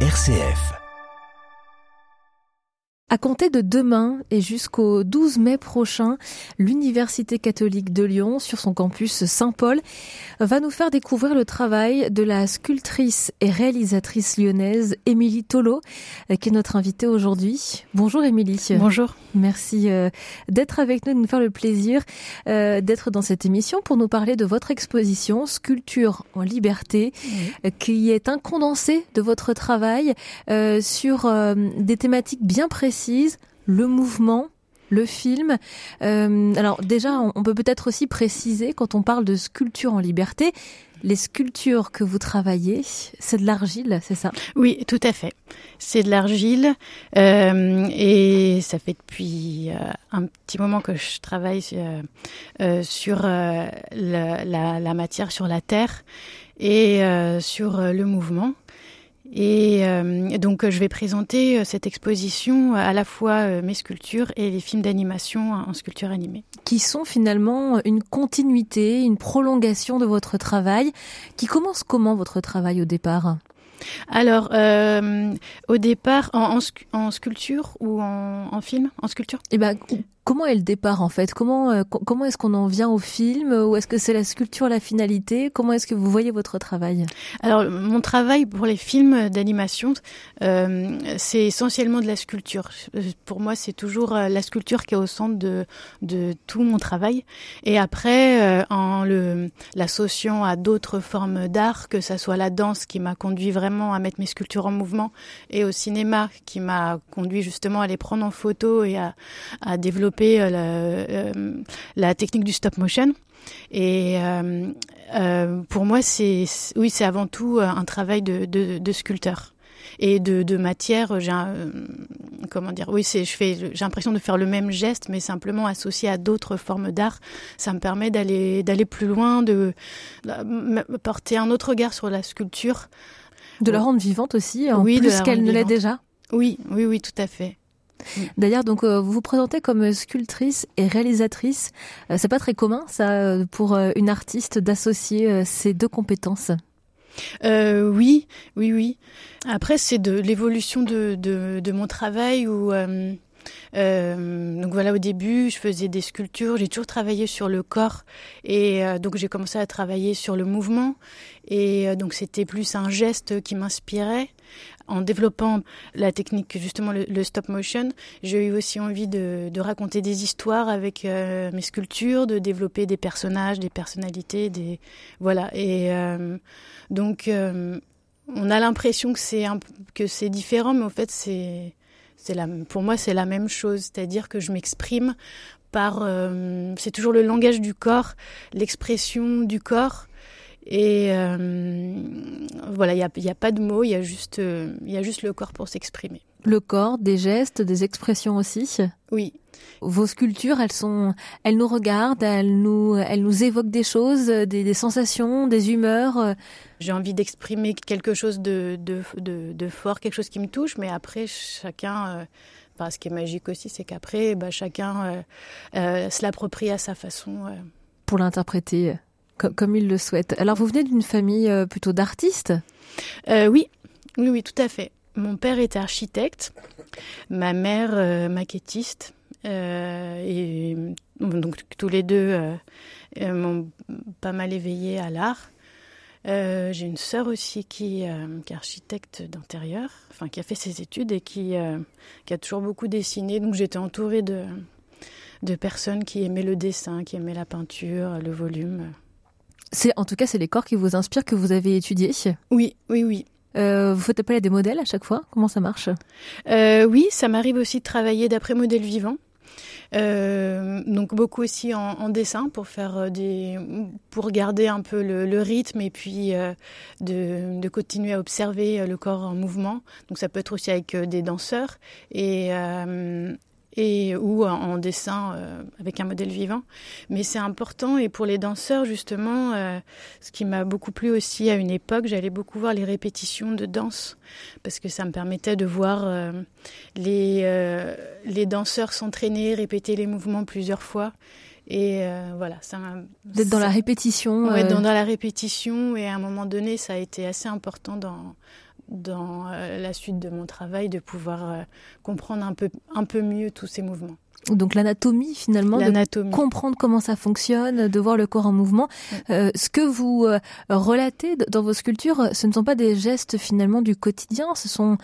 RCF. À compter de demain et jusqu'au 12 mai prochain, l'Université catholique de Lyon, sur son campus Saint-Paul, va nous faire découvrir le travail de la sculptrice et réalisatrice lyonnaise Émilie Tolo, qui est notre invitée aujourd'hui. Bonjour Émilie. Bonjour. Merci euh, d'être avec nous, de nous faire le plaisir euh, d'être dans cette émission pour nous parler de votre exposition Sculpture en liberté, euh, qui est un condensé de votre travail sur des thématiques bien précises le mouvement, le film. Euh, alors déjà, on peut peut-être aussi préciser, quand on parle de sculpture en liberté, les sculptures que vous travaillez, c'est de l'argile, c'est ça? Oui, tout à fait. C'est de l'argile euh, et ça fait depuis euh, un petit moment que je travaille sur la, la, matière, sur la terre et sur le mouvement. Et euh, donc je vais présenter euh, cette exposition à la fois euh, mes sculptures et les films d'animation en sculpture animée. Qui sont finalement une continuité, une prolongation de votre travail. Qui commence comment votre travail au départ? Alors, euh, au départ, en, en, sculpture ou en, en, film? En sculpture? Eh ben, Comment est le départ en fait? Comment euh, comment est-ce qu'on en vient au film? Ou est-ce que c'est la sculpture la finalité? Comment est-ce que vous voyez votre travail? Alors mon travail pour les films d'animation, euh, c'est essentiellement de la sculpture. Pour moi, c'est toujours euh, la sculpture qui est au centre de de tout mon travail. Et après, en le l'associant à d'autres formes d'art, que ça soit la danse qui m'a conduit vraiment à mettre mes sculptures en mouvement, et au cinéma qui m'a conduit justement à les prendre en photo et à, à développer euh, la, euh, la, technique du stop motion. Et euh, pour moi, c'est oui, c'est avant tout un travail de, de, de sculpteur et de, de matière. J'ai comment dire Oui, c'est je fais. J'ai l'impression de faire le même geste, mais simplement associé à d'autres formes d'art. Ça me permet d'aller d'aller plus loin, de, de porter un autre regard sur la sculpture, de la rendre vivante aussi, en oui, plus qu'elle ne l'est déjà. Oui, oui, oui, tout à fait. D'ailleurs, donc euh, vous vous présentez comme sculptrice et réalisatrice. Euh, c'est pas très commun, ça, euh, pour une artiste d'associer ces deux compétences. Oui, oui, oui. Après, c'est de l'évolution de, de, mon travail où donc voilà, au début, je faisais des sculptures. J'ai toujours travaillé sur le corps et euh, donc j'ai commencé à travailler sur le mouvement. Et euh, donc c'était plus un geste qui m'inspirait. En développant la technique, justement le, stop motion, j'ai eu aussi envie de, de, raconter des histoires avec mes sculptures, de développer des personnages, des personnalités, des voilà. Et donc on a l'impression que c'est que c'est différent, mais en fait c'est la, pour moi, c'est la même chose, c'est-à-dire que je m'exprime par, euh, c'est toujours le langage du corps, l'expression du corps. Et euh, voilà, il n'y a, pas de mots, il y, a juste, il y a juste le corps pour s'exprimer. Le corps, des gestes, des expressions aussi? Oui. Vos sculptures, elles sont, elles nous regardent, elles nous, elles nous évoquent des choses, des, des sensations, des humeurs. J'ai envie d'exprimer quelque chose de, de, de, de, fort, quelque chose qui me touche, mais après, chacun, euh, ce qui est magique aussi, c'est qu'après, bah, chacun euh, euh, se l'approprie à sa façon. Pour l'interpréter comme, il le souhaite. Alors, vous venez d'une famille plutôt d'artistes? Oui, oui, oui, tout à fait. Mon père était architecte, ma mère maquettiste. Et donc tous les deux m'ont pas mal éveillé à l'art. Euh, j'ai une sœur aussi qui, euh, qui est architecte d'intérieur, enfin qui a fait ses études et qui, euh, qui a toujours beaucoup dessiné. Donc j'étais entourée de, de personnes qui aimaient le dessin, qui aimaient la peinture, le volume. C'est en tout cas c'est les corps qui vous inspirent que vous avez étudiés. Oui, oui, oui. vous faites appel à des modèles à chaque fois? Comment ça marche? Oui, ça m'arrive aussi de travailler d'après modèles vivants. Euh, donc beaucoup aussi en, dessin pour faire euh, des, pour garder un peu le, rythme et puis euh, de, de, continuer à observer le corps en mouvement. Donc ça peut être aussi avec des danseurs et et ou en, dessin euh, avec un modèle vivant. Mais c'est important et pour les danseurs justement, euh, ce qui m'a beaucoup plu aussi à une époque, j'allais beaucoup voir les répétitions de danse parce que ça me permettait de voir euh, les les danseurs s'entraîner, répéter les mouvements plusieurs fois. Et voilà, D'être dans la répétition. Oui, dans, dans, la répétition. Et à un moment donné, ça a été assez important dans, dans la suite de mon travail de pouvoir comprendre un peu, un peu mieux tous ces mouvements. Donc l'anatomie finalement, de comprendre comment ça fonctionne, de voir le corps en mouvement. Euh, ce que vous euh, relatez dans vos sculptures, ce ne sont pas des gestes finalement du quotidien, ce sont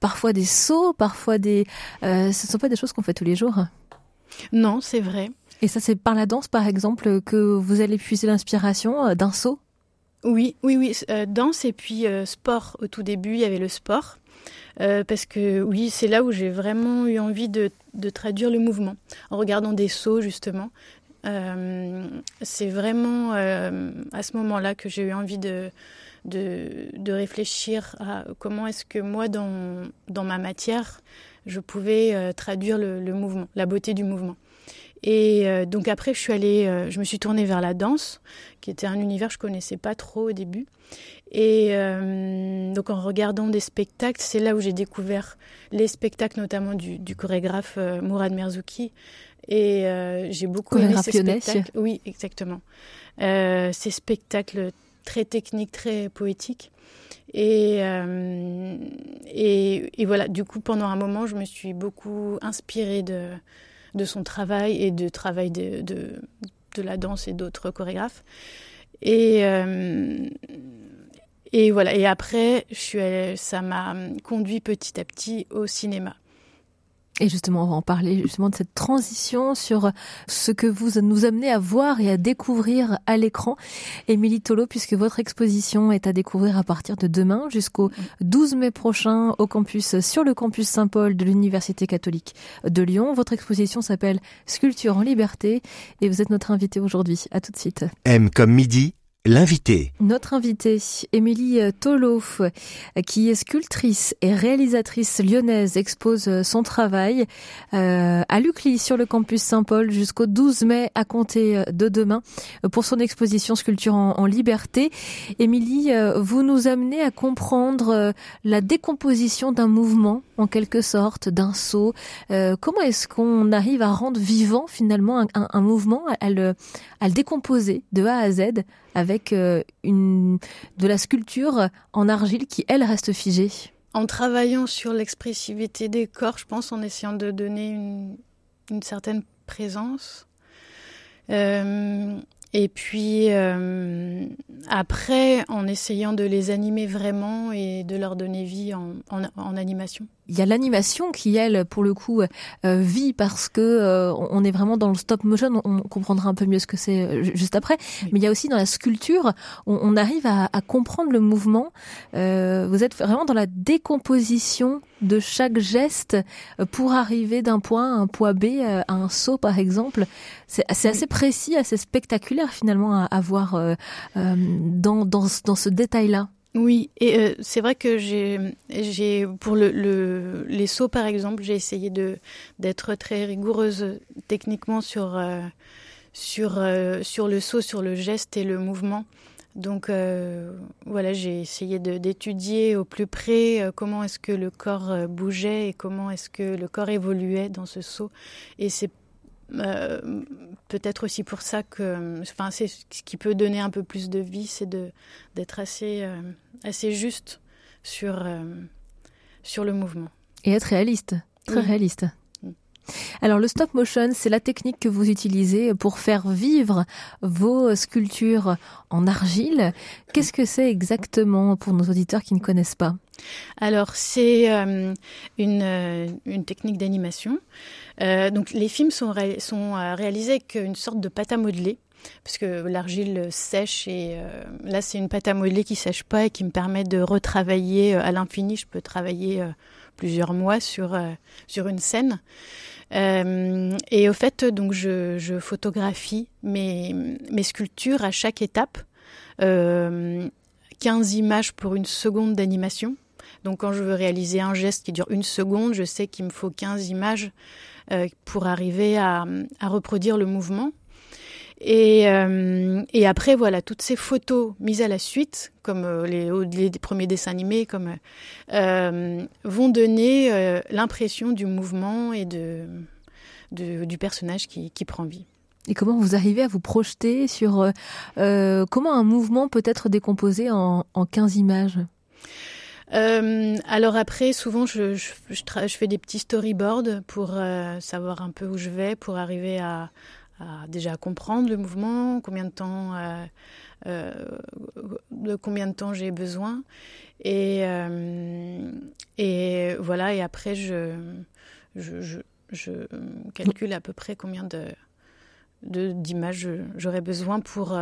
parfois des sauts, parfois des... Euh, ce ne sont pas des choses qu'on fait tous les jours. Non, c'est vrai. Et ça c'est par la danse par exemple que vous allez puiser l'inspiration d'un saut? Oui, oui, oui, danse et puis sport. Au tout début, il y avait le sport. Euh, parce que oui, c'est là où j'ai vraiment eu envie de, traduire le mouvement, en regardant des sauts justement. Euh, c'est vraiment euh, à ce moment-là que j'ai eu envie de, réfléchir à comment est-ce que moi, dans, dans ma matière, je pouvais traduire le, mouvement, la beauté du mouvement. Et donc après, je suis allée, je me suis tournée vers la danse, qui était un univers que je connaissais pas trop au début. Et euh, donc en regardant des spectacles, c'est là où j'ai découvert les spectacles notamment du, chorégraphe euh, Mourad Merzouki. Et euh, j'ai beaucoup aimé ces spectacles. Oui, exactement. ces spectacles très techniques, très poétiques. Et, et, voilà, du coup, pendant un moment, je me suis beaucoup inspirée de, de son travail et du travail de, la danse et d'autres chorégraphes. Et, et voilà. Et après, je suis ça m'a conduit petit à petit au cinéma. Et justement, on va en parler justement de cette transition sur ce que vous nous amenez à voir et à découvrir à l'écran. Émilie Tolo, puisque votre exposition est à découvrir à partir de demain jusqu'au 12 mai prochain au campus, sur le campus Saint-Paul de l'Université catholique de Lyon. Votre exposition s'appelle Sculpture en liberté et vous êtes notre invité aujourd'hui. À tout de suite. M comme midi L'invité. Notre invitée, Émilie Tolo, qui est sculptrice et réalisatrice lyonnaise, expose son travail euh, à Lucly sur le campus Saint-Paul jusqu'au 12 mai à compter de demain pour son exposition Sculpture en, liberté. Émilie, euh, vous nous amenez à comprendre euh, la décomposition d'un mouvement, en quelque sorte, d'un saut. comment est-ce qu'on arrive à rendre vivant finalement un, mouvement, à le, décomposer de A à Z avec euh, de la sculpture en argile qui, elle, reste figée? En travaillant sur l'expressivité des corps, je pense, en essayant de donner une, certaine présence. Euh, et puis euh, après, en essayant de les animer vraiment et de leur donner vie en animation il y a l'animation qui elle pour le coup euh, vit parce que euh, on est vraiment dans le stop motion. On comprendra un peu mieux ce que c'est euh, juste après. Mais il y a aussi dans la sculpture on, on arrive à, à, comprendre le mouvement. Vous êtes vraiment dans la décomposition de chaque geste pour arriver d'un point à un point B à un saut par exemple. C'est assez précis assez spectaculaire finalement à, à voir dans, dans, dans ce détail là oui, et euh, c'est vrai que j'ai, pour le, le, les sauts par exemple, j'ai essayé de d'être très rigoureuse techniquement sur euh, sur euh, sur le saut, sur le geste et le mouvement. Donc voilà, j'ai essayé d'étudier au plus près comment est-ce que le corps bougeait et comment est-ce que le corps évoluait dans ce saut. Et c'est euh, peut-être aussi pour ça que, enfin, c'est ce qui peut donner un peu plus de vie, c'est de d'être assez euh, assez juste sur euh, sur le mouvement et être réaliste, très réaliste. Alors le stop motion, c'est la technique que vous utilisez pour faire vivre vos sculptures en argile. Qu'est-ce que c'est exactement pour nos auditeurs qui ne connaissent pas? Alors c'est une, une technique d'animation euh, donc les films sont, euh, réalisés avec une sorte de pâte à modeler parce que l'argile sèche et euh, là c'est une pâte à modeler qui sèche pas et qui me permet de retravailler à l'infini. Je peux travailler plusieurs mois sur une scène. et au fait, donc je, photographie mes, mes sculptures à chaque étape. 15 images pour une seconde d'animation. Donc quand je veux réaliser un geste qui dure une seconde, je sais qu'il me faut 15 images euh, pour arriver à, reproduire le mouvement. Euh, et, après, voilà, toutes ces photos mises à la suite, comme euh, les, premiers dessins animés, comme, vont donner l'impression du mouvement et de, du personnage qui, prend vie. Et comment vous arrivez à vous projeter sur comment un mouvement peut être décomposé en, en 15 images? Euh, alors après, souvent, je, fais des petits storyboards pour euh, savoir un peu où je vais, pour arriver à, déjà comprendre le mouvement, combien de temps, euh, de combien de temps j'ai besoin, et voilà. Et après, je calcule à peu près combien d'images j'aurais besoin pour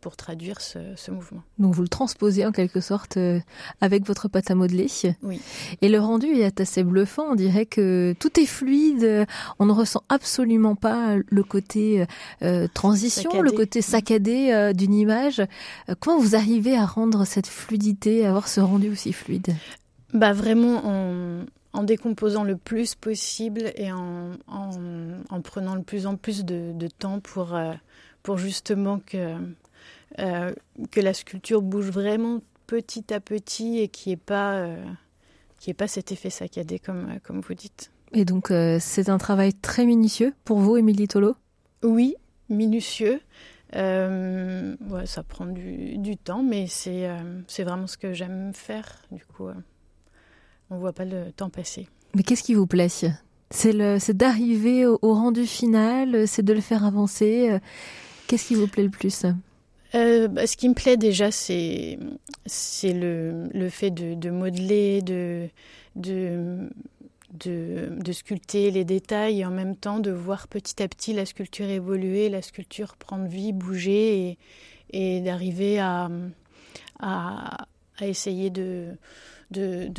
pour traduire ce, mouvement. Donc vous le transposez en quelque sorte euh, avec votre pâte à modeler. Oui. Et le rendu est assez bluffant. On dirait que tout est fluide. On ne ressent absolument pas le côté euh, transition, le côté saccadé euh, d'une image. comment vous arrivez à rendre cette fluidité, à avoir ce rendu aussi fluide? Bah vraiment en, en décomposant le plus possible et en, en, prenant le plus en plus de, de temps pour, pour justement que euh, que la sculpture bouge vraiment petit à petit et qui n'y ait, pas, euh, pas cet effet saccadé comme, euh, comme vous dites. Et donc c'est un travail très minutieux pour vous, Émilie Tolo Oui, minutieux. Ouais, ça prend du, du temps, mais c'est c'est vraiment ce que j'aime faire. Du coup, on ne voit pas le temps passer. Mais qu'est-ce qui vous plaît? C'est d'arriver au, au, rendu final, c'est de le faire avancer. Qu'est-ce qui vous plaît le plus? Euh, bah, ce qui me plaît déjà, c'est le, le fait de, de modeler, de, sculpter les détails et en même temps de voir petit à petit la sculpture évoluer, la sculpture prendre vie, bouger et, d'arriver à, essayer de,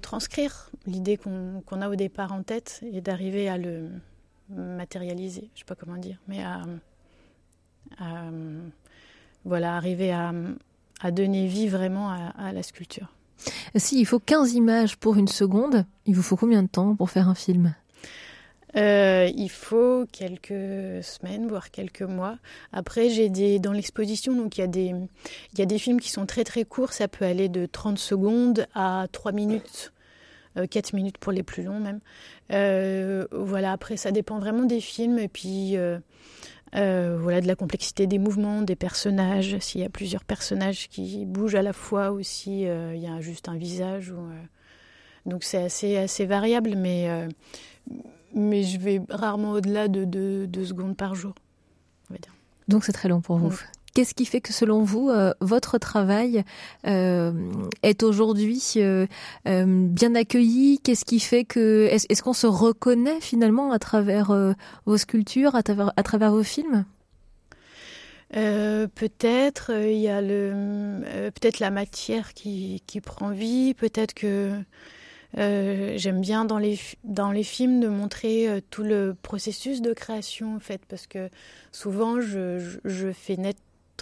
transcrire l'idée qu'on a au départ en tête et d'arriver à le matérialiser. Je sais pas comment dire, mais à voilà, arriver à, à donner vie vraiment à, la sculpture. Si il faut 15 images pour une seconde, il vous faut combien de temps pour faire un film? Euh, il faut quelques semaines, voire quelques mois. Après, j'ai des dans l'exposition, donc il y a des il y a des films qui sont très très courts. Ça peut aller de 30 secondes à 3 minutes, 4 euh, minutes pour les plus longs même. Euh, voilà. Après, ça dépend vraiment des films et puis euh, voilà, de la complexité des mouvements, des personnages. S'il y a plusieurs personnages qui bougent à la fois aussi, euh, il y a juste un visage. Ou, euh, donc c'est assez, assez variable, mais, mais je vais rarement au-delà de deux secondes par jour. On va dire. Donc c'est très long pour vous. Qu'est-ce qui fait que selon vous, euh, votre travail euh, est aujourd'hui euh, bien accueilli? Qu'est-ce qui fait que est-ce, qu'on se reconnaît finalement à travers vos sculptures, à travers, vos films? Peut-être il y a le peut-être la matière qui, prend vie peut-être que j'aime bien dans les dans les films de montrer tout le processus de création en fait parce que souvent je, je, je fais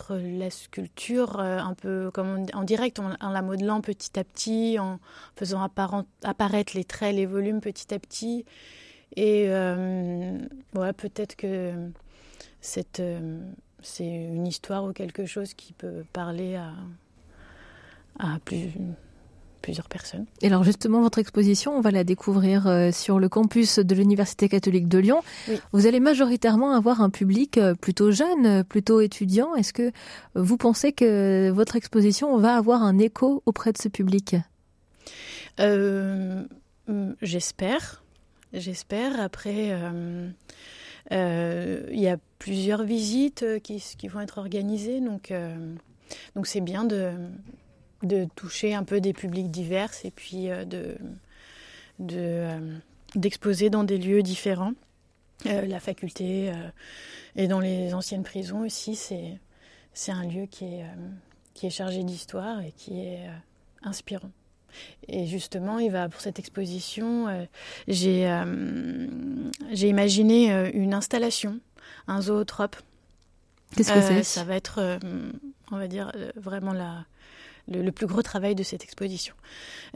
la sculpture euh, un peu comme en direct, en, la modelant petit à petit, en faisant apparaître les traits, les volumes petit à petit. Et euh, peut-être que euh, c'est une histoire ou quelque chose qui peut parler à plus, plusieurs personnes. Et alors justement, votre exposition, on va la découvrir euh, sur le campus de l'Université catholique de Lyon. Vous allez majoritairement avoir un public euh, plutôt jeune, plutôt étudiant. Est-ce que vous pensez que votre exposition va avoir un écho auprès de ce public? Euh, J'espère. J'espère. Après, il y a plusieurs visites qui, qui, vont être organisées. Donc, donc c'est bien de de toucher un peu des publics divers et puis euh, de, de euh, d'exposer dans des lieux différents. Euh, la faculté et dans les anciennes prisons aussi, c'est un lieu qui est qui est chargé d'histoire et qui est inspirant. Et justement, il va pour cette exposition, j'ai j'ai imaginé une installation, un zootrope. Qu'est-ce que c'est? Ça va être, on va dire, vraiment la le, plus gros travail de cette exposition.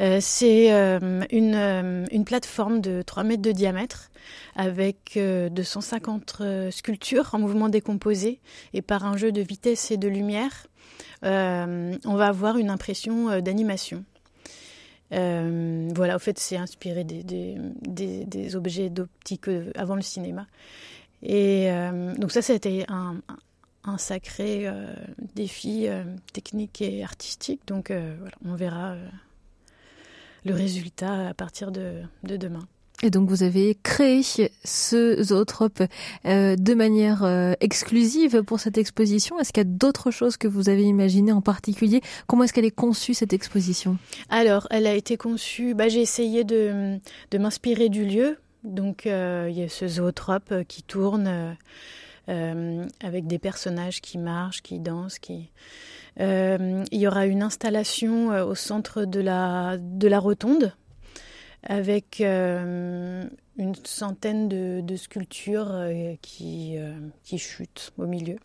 Euh, c'est euh, une, euh, une, plateforme de 3 mètres de diamètre avec 250 sculptures en mouvement décomposé et par un jeu de vitesse et de lumière, on va avoir une impression d'animation. voilà, au fait, c'est inspiré des objets d'optique avant le cinéma. Et donc ça, c'était un, un sacré défi technique et artistique. Donc voilà, on verra le résultat à partir de, de demain. Et donc vous avez créé ce zootrope euh, de manière euh, exclusive pour cette exposition. Est-ce qu'il y a d'autres choses que vous avez imaginées en particulier? Comment est-ce qu'elle est conçue cette exposition? Alors, elle a été conçue. Bah, j'ai essayé de, de m'inspirer du lieu. Donc euh, il y a ce zootrope qui tourne avec des personnages qui marchent, qui dansent, qui il y aura une installation au centre de la de la rotonde avec euh, une centaine de, sculptures euh, qui, euh, qui chutent au milieu.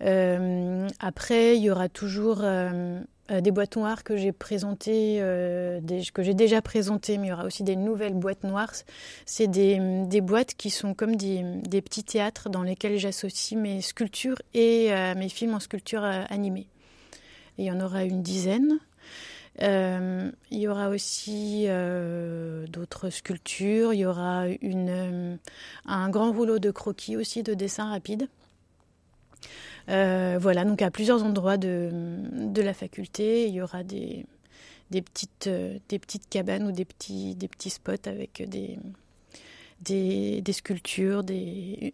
après, il y aura toujours des boîtes noires que j'ai présentées, que j'ai déjà présentées, mais il y aura aussi des nouvelles boîtes noires. C'est des, boîtes qui sont comme des, petits théâtres dans lesquels j'associe mes sculptures et mes films en sculpture animée. il y en aura une dizaine. Euh, il y aura aussi euh, d'autres sculptures. Il y aura euh, un grand rouleau de croquis aussi, de dessin rapide. voilà, donc à plusieurs endroits de, la faculté, il y aura des, des, petites, cabanes ou des petits, spots avec des, sculptures, des,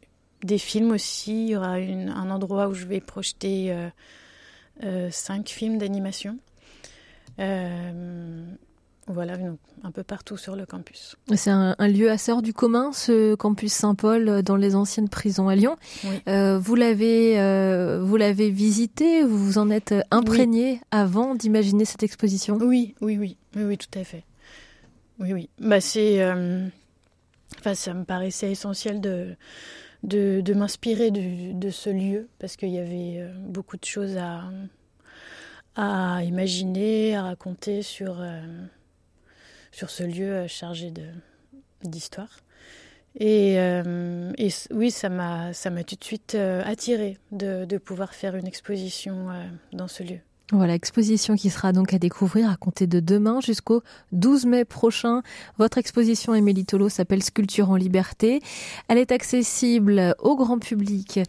films aussi. Il y aura un endroit où je vais projeter cinq films d'animation. Euh, voilà, un peu partout sur le campus. C'est un, lieu assez hors du commun, ce campus Saint-Paul euh, dans les anciennes prisons à Lyon. Euh, vous l'avez, vous l'avez visité, vous vous en êtes imprégné avant d'imaginer cette exposition? Oui, oui, oui, oui, oui, tout à fait. Oui, oui. Bah c'est, enfin, ça me paraissait essentiel de de, de m'inspirer de, de, ce lieu parce qu'il y avait beaucoup de choses à à imaginer, à raconter sur, euh, sur ce lieu euh, chargé d'histoire. Et, euh, et, oui, ça m'a tout de suite attiré de, de, pouvoir faire une exposition dans ce lieu. Voilà, exposition qui sera donc à découvrir à compter de demain jusqu'au 12 mai prochain. Votre exposition Émilie Tolo s'appelle Sculpture en liberté. Elle est accessible au grand public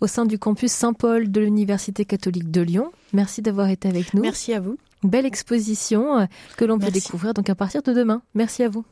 au sein du campus Saint-Paul de l'Université catholique de Lyon. Merci d'avoir été avec nous. Merci à vous. Belle exposition que l'on peut découvrir donc à partir de demain. Merci à vous.